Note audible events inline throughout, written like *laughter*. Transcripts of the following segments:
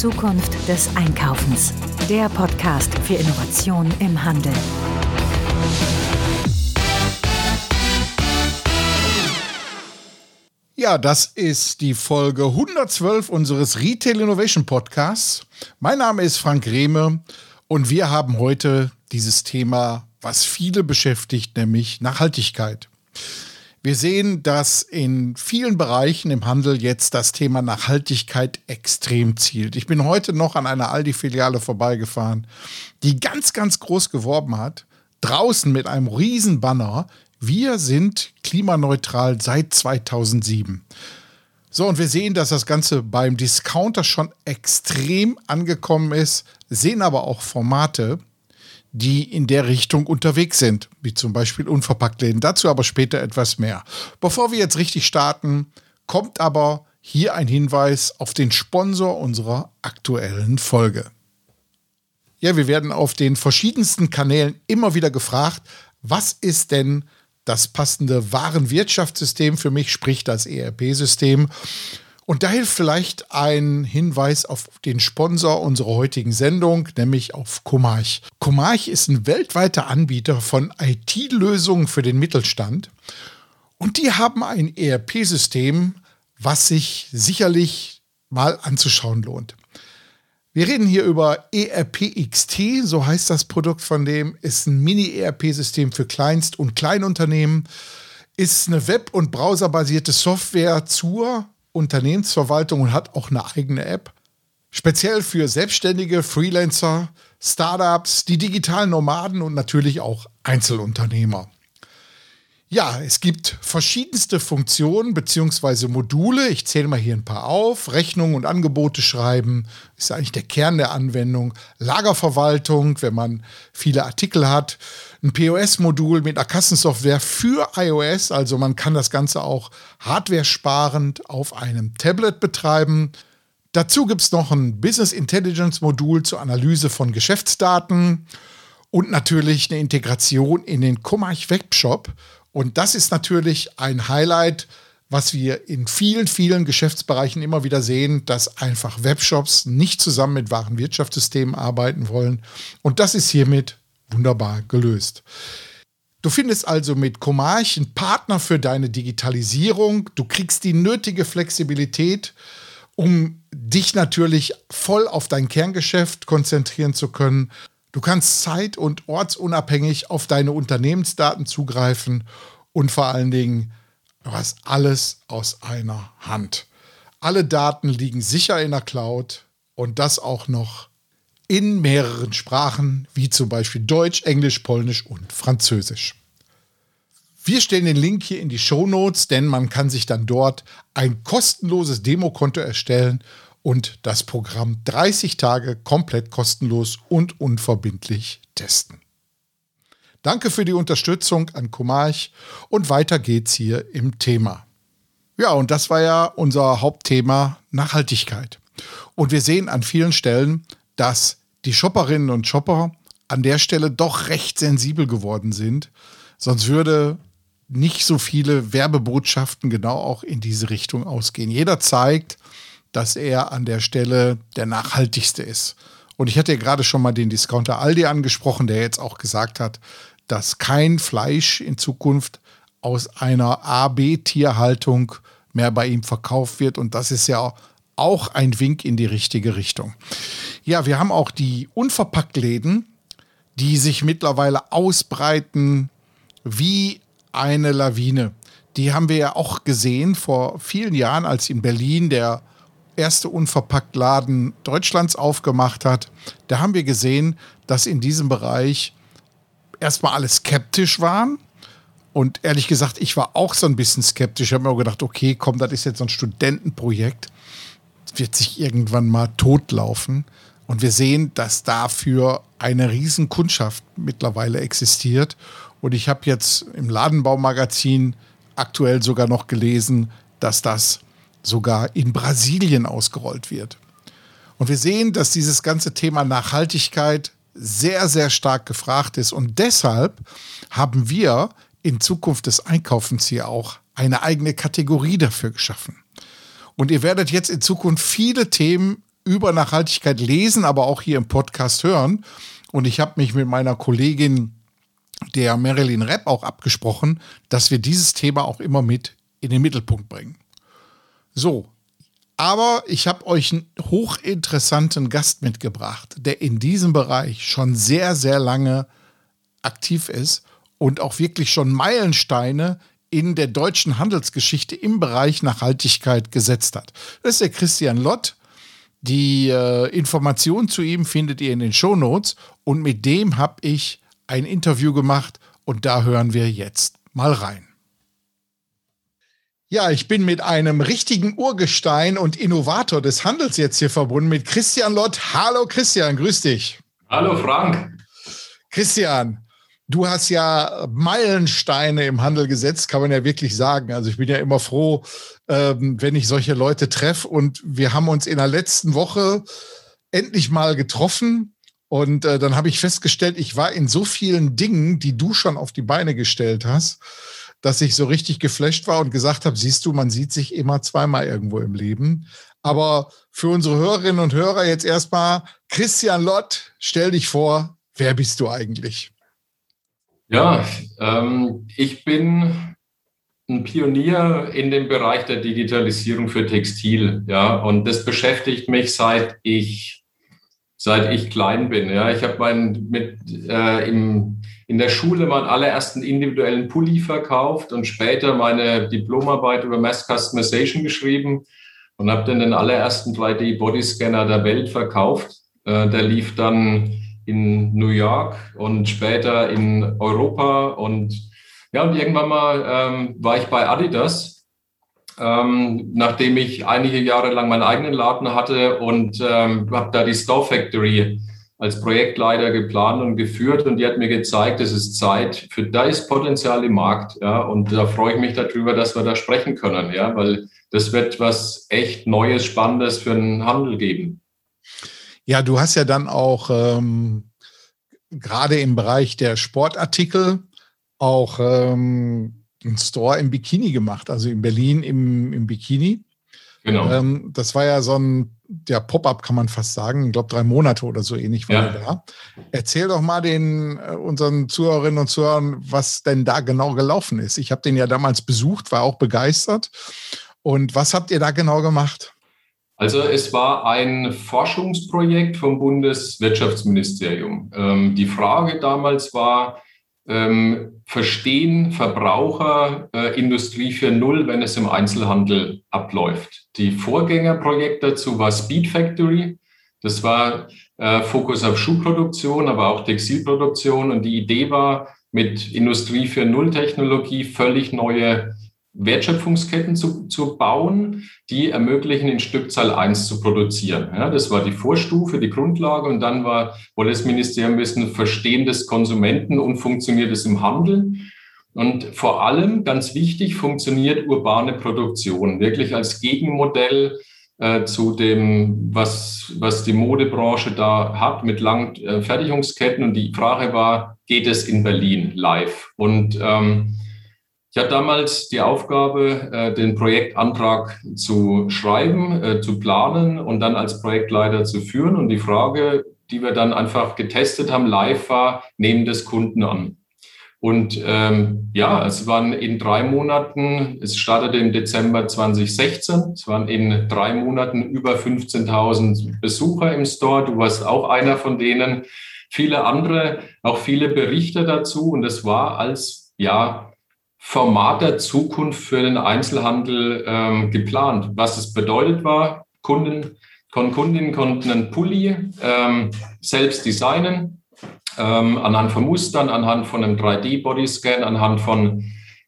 Zukunft des Einkaufens. Der Podcast für Innovation im Handel. Ja, das ist die Folge 112 unseres Retail Innovation Podcasts. Mein Name ist Frank Rehme und wir haben heute dieses Thema, was viele beschäftigt, nämlich Nachhaltigkeit. Wir sehen, dass in vielen Bereichen im Handel jetzt das Thema Nachhaltigkeit extrem zielt. Ich bin heute noch an einer Aldi-Filiale vorbeigefahren, die ganz, ganz groß geworben hat, draußen mit einem riesen Banner. Wir sind klimaneutral seit 2007. So, und wir sehen, dass das Ganze beim Discounter schon extrem angekommen ist, sehen aber auch Formate, die in der Richtung unterwegs sind, wie zum Beispiel Unverpacktläden. Dazu aber später etwas mehr. Bevor wir jetzt richtig starten, kommt aber hier ein Hinweis auf den Sponsor unserer aktuellen Folge. Ja, wir werden auf den verschiedensten Kanälen immer wieder gefragt, was ist denn das passende Warenwirtschaftssystem für mich, sprich das ERP-System. Und da hilft vielleicht ein Hinweis auf den Sponsor unserer heutigen Sendung, nämlich auf Comarch. Comarch ist ein weltweiter Anbieter von IT-Lösungen für den Mittelstand. Und die haben ein ERP-System, was sich sicherlich mal anzuschauen lohnt. Wir reden hier über ERP-XT, so heißt das Produkt von dem, ist ein Mini-ERP-System für Kleinst- und Kleinunternehmen, ist eine web- und browserbasierte Software zur Unternehmensverwaltung und hat auch eine eigene App. Speziell für Selbstständige, Freelancer, Startups, die digitalen Nomaden und natürlich auch Einzelunternehmer. Ja, es gibt verschiedenste Funktionen bzw. Module. Ich zähle mal hier ein paar auf. Rechnungen und Angebote schreiben ist eigentlich der Kern der Anwendung. Lagerverwaltung, wenn man viele Artikel hat. Ein POS-Modul mit einer Kassensoftware für iOS. Also man kann das Ganze auch hardware-sparend auf einem Tablet betreiben. Dazu gibt es noch ein Business Intelligence Modul zur Analyse von Geschäftsdaten und natürlich eine Integration in den Comarch Webshop und das ist natürlich ein Highlight, was wir in vielen, vielen Geschäftsbereichen immer wieder sehen, dass einfach Webshops nicht zusammen mit Warenwirtschaftssystemen arbeiten wollen. Und das ist hiermit wunderbar gelöst. Du findest also mit Comarch einen Partner für deine Digitalisierung. Du kriegst die nötige Flexibilität, um dich natürlich voll auf dein Kerngeschäft konzentrieren zu können Du kannst zeit- und ortsunabhängig auf deine Unternehmensdaten zugreifen und vor allen Dingen, du hast alles aus einer Hand. Alle Daten liegen sicher in der Cloud und das auch noch in mehreren Sprachen, wie zum Beispiel Deutsch, Englisch, Polnisch und Französisch. Wir stellen den Link hier in die Show Notes, denn man kann sich dann dort ein kostenloses Demokonto erstellen und das Programm 30 Tage komplett kostenlos und unverbindlich testen. Danke für die Unterstützung an Comarch und weiter geht's hier im Thema. Ja, und das war ja unser Hauptthema Nachhaltigkeit. Und wir sehen an vielen Stellen, dass die Shopperinnen und Shopper an der Stelle doch recht sensibel geworden sind. Sonst würde nicht so viele Werbebotschaften genau auch in diese Richtung ausgehen. Jeder zeigt, dass er an der Stelle der nachhaltigste ist. Und ich hatte ja gerade schon mal den Discounter Aldi angesprochen, der jetzt auch gesagt hat, dass kein Fleisch in Zukunft aus einer A-B-Tierhaltung mehr bei ihm verkauft wird. Und das ist ja auch ein Wink in die richtige Richtung. Ja, wir haben auch die Unverpacktläden, die sich mittlerweile ausbreiten wie eine Lawine. Die haben wir ja auch gesehen vor vielen Jahren, als in Berlin der erste Unverpacktladen Deutschlands aufgemacht hat, da haben wir gesehen, dass in diesem Bereich erstmal alle skeptisch waren. Und ehrlich gesagt, ich war auch so ein bisschen skeptisch. Ich habe mir gedacht, okay, komm, das ist jetzt so ein Studentenprojekt. Wird sich irgendwann mal totlaufen. Und wir sehen, dass dafür eine riesen Kundschaft mittlerweile existiert. Und ich habe jetzt im Ladenbaumagazin aktuell sogar noch gelesen, dass das sogar in Brasilien ausgerollt wird. Und wir sehen, dass dieses ganze Thema Nachhaltigkeit sehr, sehr stark gefragt ist. Und deshalb haben wir in Zukunft des Einkaufens hier auch eine eigene Kategorie dafür geschaffen. Und ihr werdet jetzt in Zukunft viele Themen über Nachhaltigkeit lesen, aber auch hier im Podcast hören. Und ich habe mich mit meiner Kollegin, der Marilyn Repp, auch abgesprochen, dass wir dieses Thema auch immer mit in den Mittelpunkt bringen. So, aber ich habe euch einen hochinteressanten Gast mitgebracht, der in diesem Bereich schon sehr, sehr lange aktiv ist und auch wirklich schon Meilensteine in der deutschen Handelsgeschichte im Bereich Nachhaltigkeit gesetzt hat. Das ist der Christian Lott. Die äh, Informationen zu ihm findet ihr in den Show Notes und mit dem habe ich ein Interview gemacht und da hören wir jetzt mal rein. Ja, ich bin mit einem richtigen Urgestein und Innovator des Handels jetzt hier verbunden, mit Christian Lott. Hallo Christian, grüß dich. Hallo Frank. Christian, du hast ja Meilensteine im Handel gesetzt, kann man ja wirklich sagen. Also ich bin ja immer froh, ähm, wenn ich solche Leute treffe. Und wir haben uns in der letzten Woche endlich mal getroffen. Und äh, dann habe ich festgestellt, ich war in so vielen Dingen, die du schon auf die Beine gestellt hast dass ich so richtig geflasht war und gesagt habe, siehst du, man sieht sich immer zweimal irgendwo im Leben. Aber für unsere Hörerinnen und Hörer jetzt erstmal, Christian Lott, stell dich vor, wer bist du eigentlich? Ja, ähm, ich bin ein Pionier in dem Bereich der Digitalisierung für Textil. Ja, und das beschäftigt mich seit ich, seit ich klein bin. Ja, ich habe mein mit äh, im in der Schule meinen allerersten individuellen Pulli verkauft und später meine Diplomarbeit über Mass Customization geschrieben und habe dann den allerersten 3D-Bodyscanner der Welt verkauft. Äh, der lief dann in New York und später in Europa und ja, und irgendwann mal ähm, war ich bei Adidas, ähm, nachdem ich einige Jahre lang meinen eigenen Laden hatte und ähm, habe da die Store Factory als Projektleiter geplant und geführt und die hat mir gezeigt, es ist Zeit für das Potenzial im Markt. Ja, und da freue ich mich darüber, dass wir da sprechen können, ja, weil das wird was echt Neues, Spannendes für den Handel geben. Ja, du hast ja dann auch ähm, gerade im Bereich der Sportartikel auch ähm, einen Store im Bikini gemacht, also in Berlin im, im Bikini. Genau. Ähm, das war ja so ein der Pop-up, kann man fast sagen. Ich glaube, drei Monate oder so ähnlich war ja. er da. Erzähl doch mal den äh, unseren Zuhörerinnen und Zuhörern, was denn da genau gelaufen ist. Ich habe den ja damals besucht, war auch begeistert. Und was habt ihr da genau gemacht? Also es war ein Forschungsprojekt vom Bundeswirtschaftsministerium. Ähm, die Frage damals war, ähm, verstehen Verbraucher äh, Industrie 4.0, wenn es im Einzelhandel abläuft. Die Vorgängerprojekt dazu war Speed Factory. Das war äh, Fokus auf Schuhproduktion, aber auch Textilproduktion. Und die Idee war, mit Industrie 4.0 Technologie völlig neue Wertschöpfungsketten zu, zu bauen, die ermöglichen, in Stückzahl 1 zu produzieren. Ja, das war die Vorstufe, die Grundlage. Und dann war, wollte das Ministerium wissen, Verstehen des Konsumenten und funktioniert es im Handel. Und vor allem, ganz wichtig, funktioniert urbane Produktion wirklich als Gegenmodell äh, zu dem, was, was die Modebranche da hat mit langen äh, Fertigungsketten. Und die Frage war, geht es in Berlin live? Und ähm, ich hatte damals die Aufgabe, äh, den Projektantrag zu schreiben, äh, zu planen und dann als Projektleiter zu führen. Und die Frage, die wir dann einfach getestet haben, live war, nehmen das Kunden an. Und ähm, ja, es waren in drei Monaten, es startete im Dezember 2016, es waren in drei Monaten über 15.000 Besucher im Store. Du warst auch einer von denen. Viele andere, auch viele Berichte dazu. Und es war als, ja, Format der Zukunft für den Einzelhandel ähm, geplant. Was es bedeutet war, Kunden, Kundinnen konnten einen Pulli ähm, selbst designen, ähm, anhand von Mustern, anhand von einem 3D-Bodyscan, anhand von,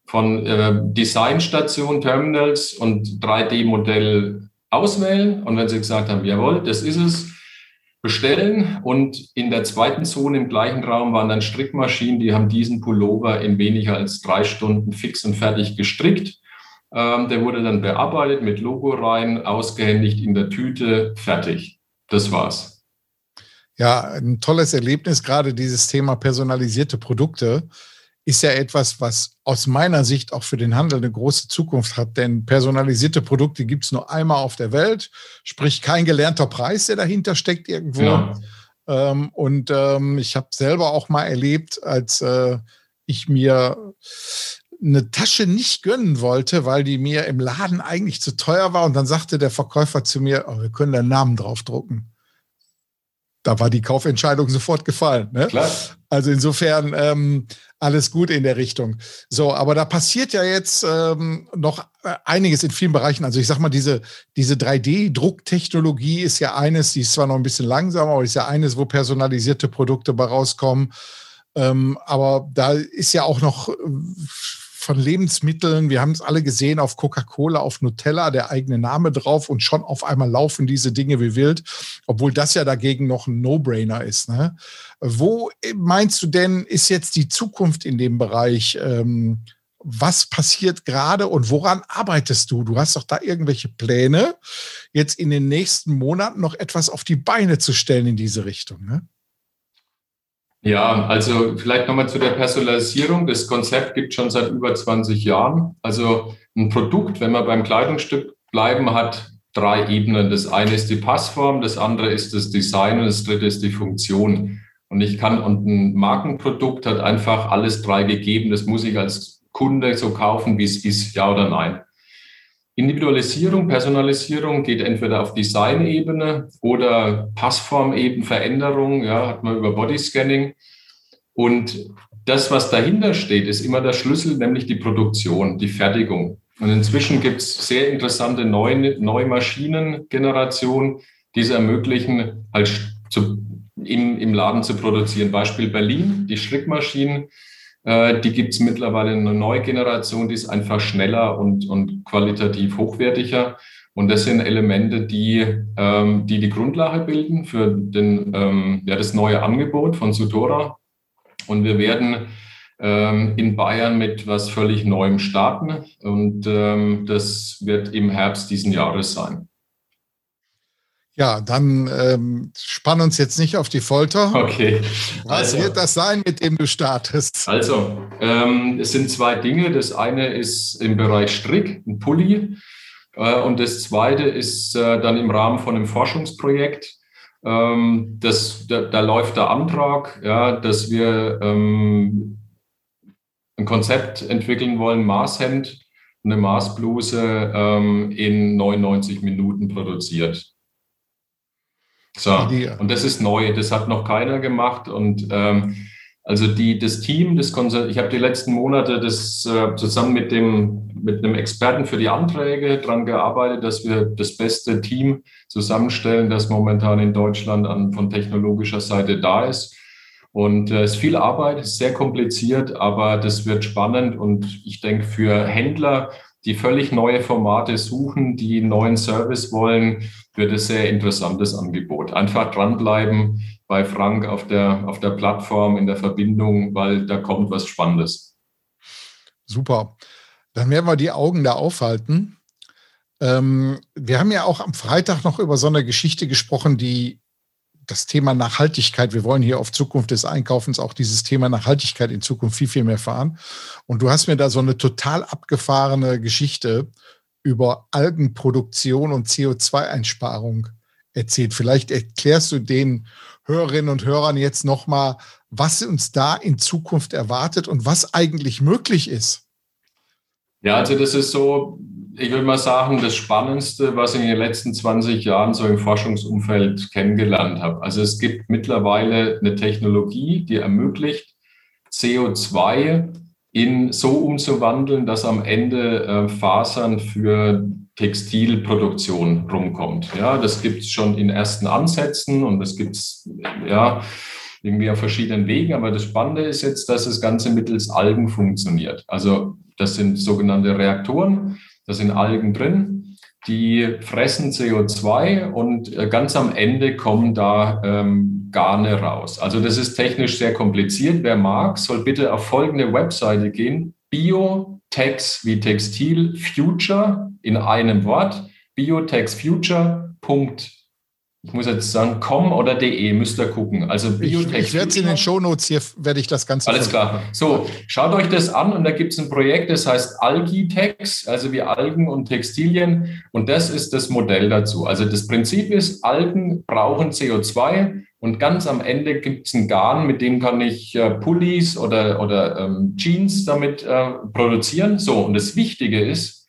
von äh, Designstationen, Terminals und 3D-Modell auswählen. Und wenn sie gesagt haben, jawohl, das ist es, bestellen. Und in der zweiten Zone im gleichen Raum waren dann Strickmaschinen, die haben diesen Pullover in weniger als drei Stunden fix und fertig gestrickt. Ähm, der wurde dann bearbeitet mit Logo rein, ausgehändigt in der Tüte, fertig. Das war's. Ja, ein tolles Erlebnis, gerade dieses Thema personalisierte Produkte. Ist ja etwas, was aus meiner Sicht auch für den Handel eine große Zukunft hat. Denn personalisierte Produkte gibt es nur einmal auf der Welt, sprich kein gelernter Preis, der dahinter steckt irgendwo. Ja. Ähm, und ähm, ich habe selber auch mal erlebt, als äh, ich mir eine Tasche nicht gönnen wollte, weil die mir im Laden eigentlich zu teuer war. Und dann sagte der Verkäufer zu mir, oh, wir können deinen Namen draufdrucken da war die Kaufentscheidung sofort gefallen. Ne? Klar. Also insofern ähm, alles gut in der Richtung. So, aber da passiert ja jetzt ähm, noch äh, einiges in vielen Bereichen. Also ich sag mal, diese, diese 3D-Drucktechnologie ist ja eines, die ist zwar noch ein bisschen langsamer, aber ist ja eines, wo personalisierte Produkte bei rauskommen. Ähm, aber da ist ja auch noch äh, von Lebensmitteln. Wir haben es alle gesehen auf Coca-Cola, auf Nutella, der eigene Name drauf und schon auf einmal laufen diese Dinge wie wild, obwohl das ja dagegen noch ein No-Brainer ist. Ne? Wo meinst du denn, ist jetzt die Zukunft in dem Bereich? Ähm, was passiert gerade und woran arbeitest du? Du hast doch da irgendwelche Pläne, jetzt in den nächsten Monaten noch etwas auf die Beine zu stellen in diese Richtung. Ne? Ja, also vielleicht nochmal zu der Personalisierung. Das Konzept gibt schon seit über 20 Jahren. Also ein Produkt, wenn wir beim Kleidungsstück bleiben, hat drei Ebenen. Das eine ist die Passform, das andere ist das Design und das dritte ist die Funktion. Und ich kann, und ein Markenprodukt hat einfach alles drei gegeben. Das muss ich als Kunde so kaufen, wie es ist, ja oder nein. Individualisierung, Personalisierung geht entweder auf Design-Ebene oder Passform-Eben, Veränderung, ja, hat man über Bodyscanning. Und das, was dahinter steht, ist immer der Schlüssel, nämlich die Produktion, die Fertigung. Und inzwischen gibt es sehr interessante neue, neue Maschinengenerationen, die es ermöglichen, halt zu, im, im Laden zu produzieren. Beispiel Berlin, die Strickmaschinen äh, die gibt es mittlerweile eine neue Generation, die ist einfach schneller und, und qualitativ hochwertiger. Und das sind Elemente, die ähm, die, die Grundlage bilden für den, ähm, ja, das neue Angebot von Sudora. Und wir werden ähm, in Bayern mit was völlig Neuem starten. Und ähm, das wird im Herbst diesen Jahres sein. Ja, dann ähm, spann uns jetzt nicht auf die Folter. Okay. Was also, wird das sein, mit dem du startest? Also, ähm, es sind zwei Dinge. Das eine ist im Bereich Strick, ein Pulli. Äh, und das zweite ist äh, dann im Rahmen von einem Forschungsprojekt. Ähm, das, da, da, läuft der Antrag, ja, dass wir ähm, ein Konzept entwickeln wollen, Maßhemd, eine Maßbluse ähm, in 99 Minuten produziert. So, und das ist neu, das hat noch keiner gemacht. Und ähm, also die, das Team, das Konzert, ich habe die letzten Monate das äh, zusammen mit dem mit einem Experten für die Anträge daran gearbeitet, dass wir das beste Team zusammenstellen, das momentan in Deutschland an, von technologischer Seite da ist. Und äh, es ist viel Arbeit, ist sehr kompliziert, aber das wird spannend und ich denke für Händler, die völlig neue Formate suchen, die neuen Service wollen, wird es sehr interessantes Angebot. Einfach dranbleiben bei Frank auf der, auf der Plattform, in der Verbindung, weil da kommt was Spannendes. Super. Dann werden wir die Augen da aufhalten. Ähm, wir haben ja auch am Freitag noch über so eine Geschichte gesprochen, die das Thema Nachhaltigkeit, wir wollen hier auf Zukunft des Einkaufens auch dieses Thema Nachhaltigkeit in Zukunft viel, viel mehr fahren. Und du hast mir da so eine total abgefahrene Geschichte über Algenproduktion und CO2-Einsparung erzählt. Vielleicht erklärst du den Hörerinnen und Hörern jetzt nochmal, was uns da in Zukunft erwartet und was eigentlich möglich ist. Ja, also das ist so, ich würde mal sagen, das Spannendste, was ich in den letzten 20 Jahren so im Forschungsumfeld kennengelernt habe. Also es gibt mittlerweile eine Technologie, die ermöglicht, CO2 in so umzuwandeln, dass am Ende äh, Fasern für Textilproduktion rumkommt. Ja, das gibt es schon in ersten Ansätzen und das gibt es ja irgendwie auf verschiedenen Wegen. Aber das Spannende ist jetzt, dass das Ganze mittels Algen funktioniert. Also das sind sogenannte Reaktoren, da sind Algen drin die fressen CO2 und äh, ganz am Ende kommen da ähm, Garne raus. Also das ist technisch sehr kompliziert. Wer mag, soll bitte auf folgende Webseite gehen. Biotex wie Textil Future in einem Wort. biotexfuture.com ich muss jetzt sagen, com oder de, müsst ihr gucken. Also Biotech. Ich, ich werde es in den Shownotes hier, werde ich das Ganze. Alles klar. So, schaut euch das an und da gibt es ein Projekt, das heißt Algitex, also wie Algen und Textilien. Und das ist das Modell dazu. Also das Prinzip ist, Algen brauchen CO2 und ganz am Ende gibt es ein Garn, mit dem kann ich äh, Pullis oder, oder ähm, Jeans damit äh, produzieren. So, und das Wichtige ist,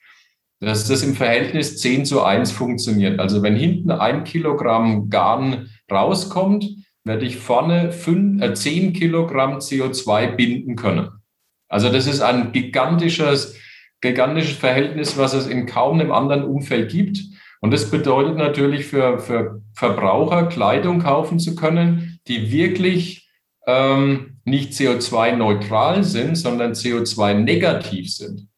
dass das im Verhältnis 10 zu 1 funktioniert. Also wenn hinten ein Kilogramm Garn rauskommt, werde ich vorne 5, äh, 10 Kilogramm CO2 binden können. Also das ist ein gigantisches, gigantisches Verhältnis, was es in kaum einem anderen Umfeld gibt. Und das bedeutet natürlich für, für Verbraucher, Kleidung kaufen zu können, die wirklich ähm, nicht CO2-neutral sind, sondern CO2-negativ sind.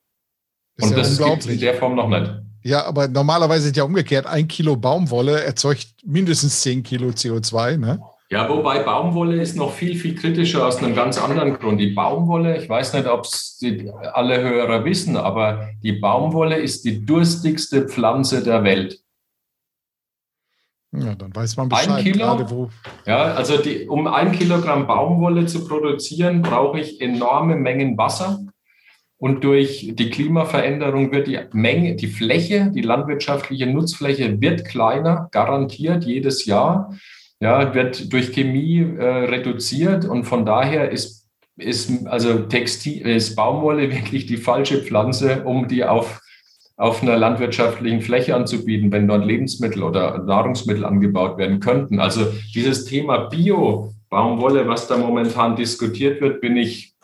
Und ja das gibt in der Form noch nicht. Ja, aber normalerweise ist ja umgekehrt, ein Kilo Baumwolle erzeugt mindestens 10 Kilo CO2, ne? Ja, wobei Baumwolle ist noch viel, viel kritischer aus einem ganz anderen Grund. Die Baumwolle, ich weiß nicht, ob es alle Hörer wissen, aber die Baumwolle ist die durstigste Pflanze der Welt. Ja, dann weiß man Bescheid. Ein Kilo, ja, also die, um ein Kilogramm Baumwolle zu produzieren, brauche ich enorme Mengen Wasser. Und durch die Klimaveränderung wird die Menge, die Fläche, die landwirtschaftliche Nutzfläche wird kleiner, garantiert jedes Jahr. Ja, wird durch Chemie äh, reduziert und von daher ist, ist also Textil, ist Baumwolle *laughs* wirklich die falsche Pflanze, um die auf, auf einer landwirtschaftlichen Fläche anzubieten, wenn dort Lebensmittel oder Nahrungsmittel angebaut werden könnten. Also dieses Thema Bio, Baumwolle, was da momentan diskutiert wird, bin ich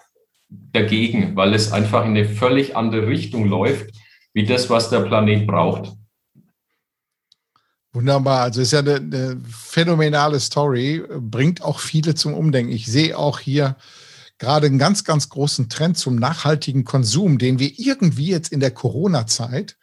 dagegen, weil es einfach in eine völlig andere Richtung läuft, wie das, was der Planet braucht. Wunderbar, also ist ja eine, eine phänomenale Story, bringt auch viele zum Umdenken. Ich sehe auch hier gerade einen ganz, ganz großen Trend zum nachhaltigen Konsum, den wir irgendwie jetzt in der Corona-Zeit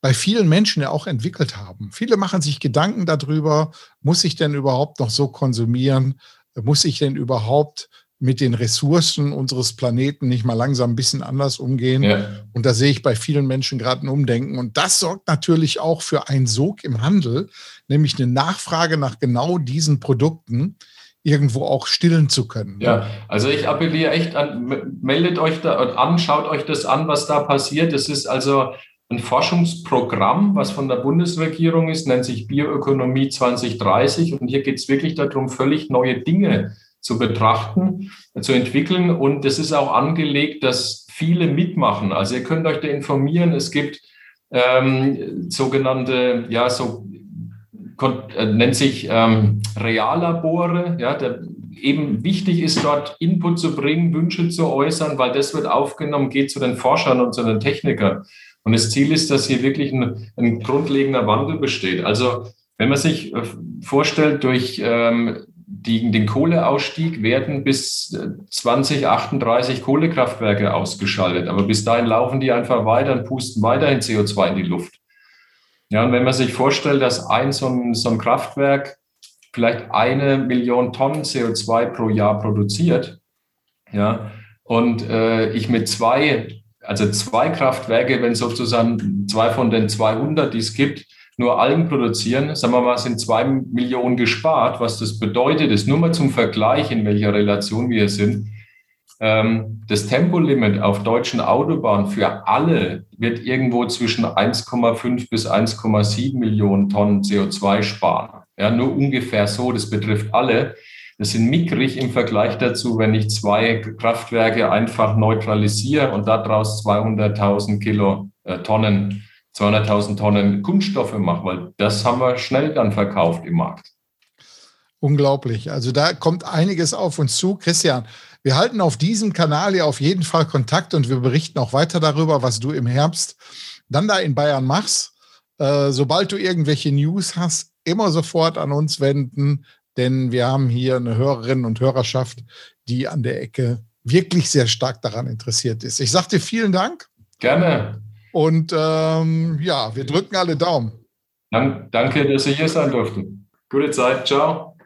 bei vielen Menschen ja auch entwickelt haben. Viele machen sich Gedanken darüber, muss ich denn überhaupt noch so konsumieren? Muss ich denn überhaupt mit den Ressourcen unseres Planeten nicht mal langsam ein bisschen anders umgehen. Ja. Und da sehe ich bei vielen Menschen gerade ein Umdenken. Und das sorgt natürlich auch für einen Sog im Handel, nämlich eine Nachfrage nach genau diesen Produkten irgendwo auch stillen zu können. Ja, also ich appelliere echt an, meldet euch da an, schaut euch das an, was da passiert. Das ist also ein Forschungsprogramm, was von der Bundesregierung ist, nennt sich Bioökonomie 2030. Und hier geht es wirklich darum, völlig neue Dinge zu betrachten, zu entwickeln. Und es ist auch angelegt, dass viele mitmachen. Also ihr könnt euch da informieren. Es gibt ähm, sogenannte, ja, so äh, nennt sich ähm, Reallabore, ja, der eben wichtig ist, dort Input zu bringen, Wünsche zu äußern, weil das wird aufgenommen, geht zu den Forschern und zu den Technikern. Und das Ziel ist, dass hier wirklich ein, ein grundlegender Wandel besteht. Also wenn man sich äh, vorstellt, durch ähm, die, den Kohleausstieg werden bis 2038 Kohlekraftwerke ausgeschaltet. Aber bis dahin laufen die einfach weiter und pusten weiterhin CO2 in die Luft. Ja, und wenn man sich vorstellt, dass ein so ein, so ein Kraftwerk vielleicht eine Million Tonnen CO2 pro Jahr produziert, ja, und äh, ich mit zwei, also zwei Kraftwerke, wenn sozusagen zwei von den 200, die es gibt, nur Algen produzieren, sagen wir mal, sind zwei Millionen gespart. Was das bedeutet, ist nur mal zum Vergleich, in welcher Relation wir sind. Ähm, das Tempolimit auf deutschen Autobahnen für alle wird irgendwo zwischen 1,5 bis 1,7 Millionen Tonnen CO2 sparen. Ja, nur ungefähr so, das betrifft alle. Das sind mickrig im Vergleich dazu, wenn ich zwei Kraftwerke einfach neutralisiere und daraus 200.000 Kilo äh, Tonnen 200.000 Tonnen Kunststoffe mache, weil das haben wir schnell dann verkauft im Markt. Unglaublich. Also da kommt einiges auf uns zu. Christian, wir halten auf diesem Kanal ja auf jeden Fall Kontakt und wir berichten auch weiter darüber, was du im Herbst dann da in Bayern machst. Äh, sobald du irgendwelche News hast, immer sofort an uns wenden, denn wir haben hier eine Hörerin und Hörerschaft, die an der Ecke wirklich sehr stark daran interessiert ist. Ich sage dir vielen Dank. Gerne. Und ähm, ja, wir drücken alle Daumen. danke, dass Sie hier sein durften. Gute Zeit. Ciao.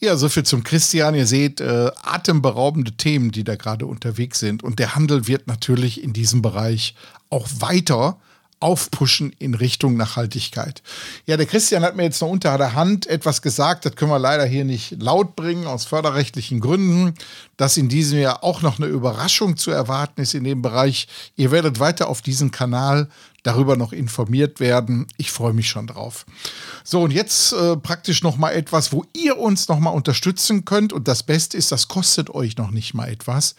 Ja, soviel zum Christian. Ihr seht, äh, atemberaubende Themen, die da gerade unterwegs sind. Und der Handel wird natürlich in diesem Bereich auch weiter aufpushen in Richtung Nachhaltigkeit. Ja, der Christian hat mir jetzt noch unter der Hand etwas gesagt, das können wir leider hier nicht laut bringen, aus förderrechtlichen Gründen, dass in diesem Jahr auch noch eine Überraschung zu erwarten ist in dem Bereich. Ihr werdet weiter auf diesem Kanal darüber noch informiert werden. Ich freue mich schon drauf. So, und jetzt äh, praktisch noch mal etwas, wo ihr uns noch mal unterstützen könnt. Und das Beste ist, das kostet euch noch nicht mal etwas.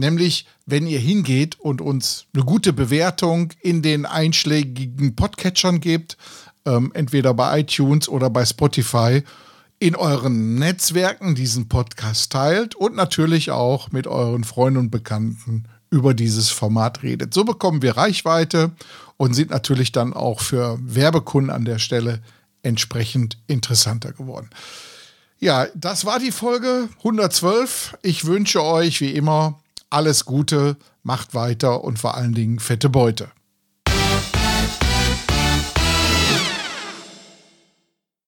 Nämlich, wenn ihr hingeht und uns eine gute Bewertung in den einschlägigen Podcatchern gebt, ähm, entweder bei iTunes oder bei Spotify, in euren Netzwerken diesen Podcast teilt und natürlich auch mit euren Freunden und Bekannten über dieses Format redet. So bekommen wir Reichweite und sind natürlich dann auch für Werbekunden an der Stelle entsprechend interessanter geworden. Ja, das war die Folge 112. Ich wünsche euch wie immer alles Gute, macht weiter und vor allen Dingen fette Beute.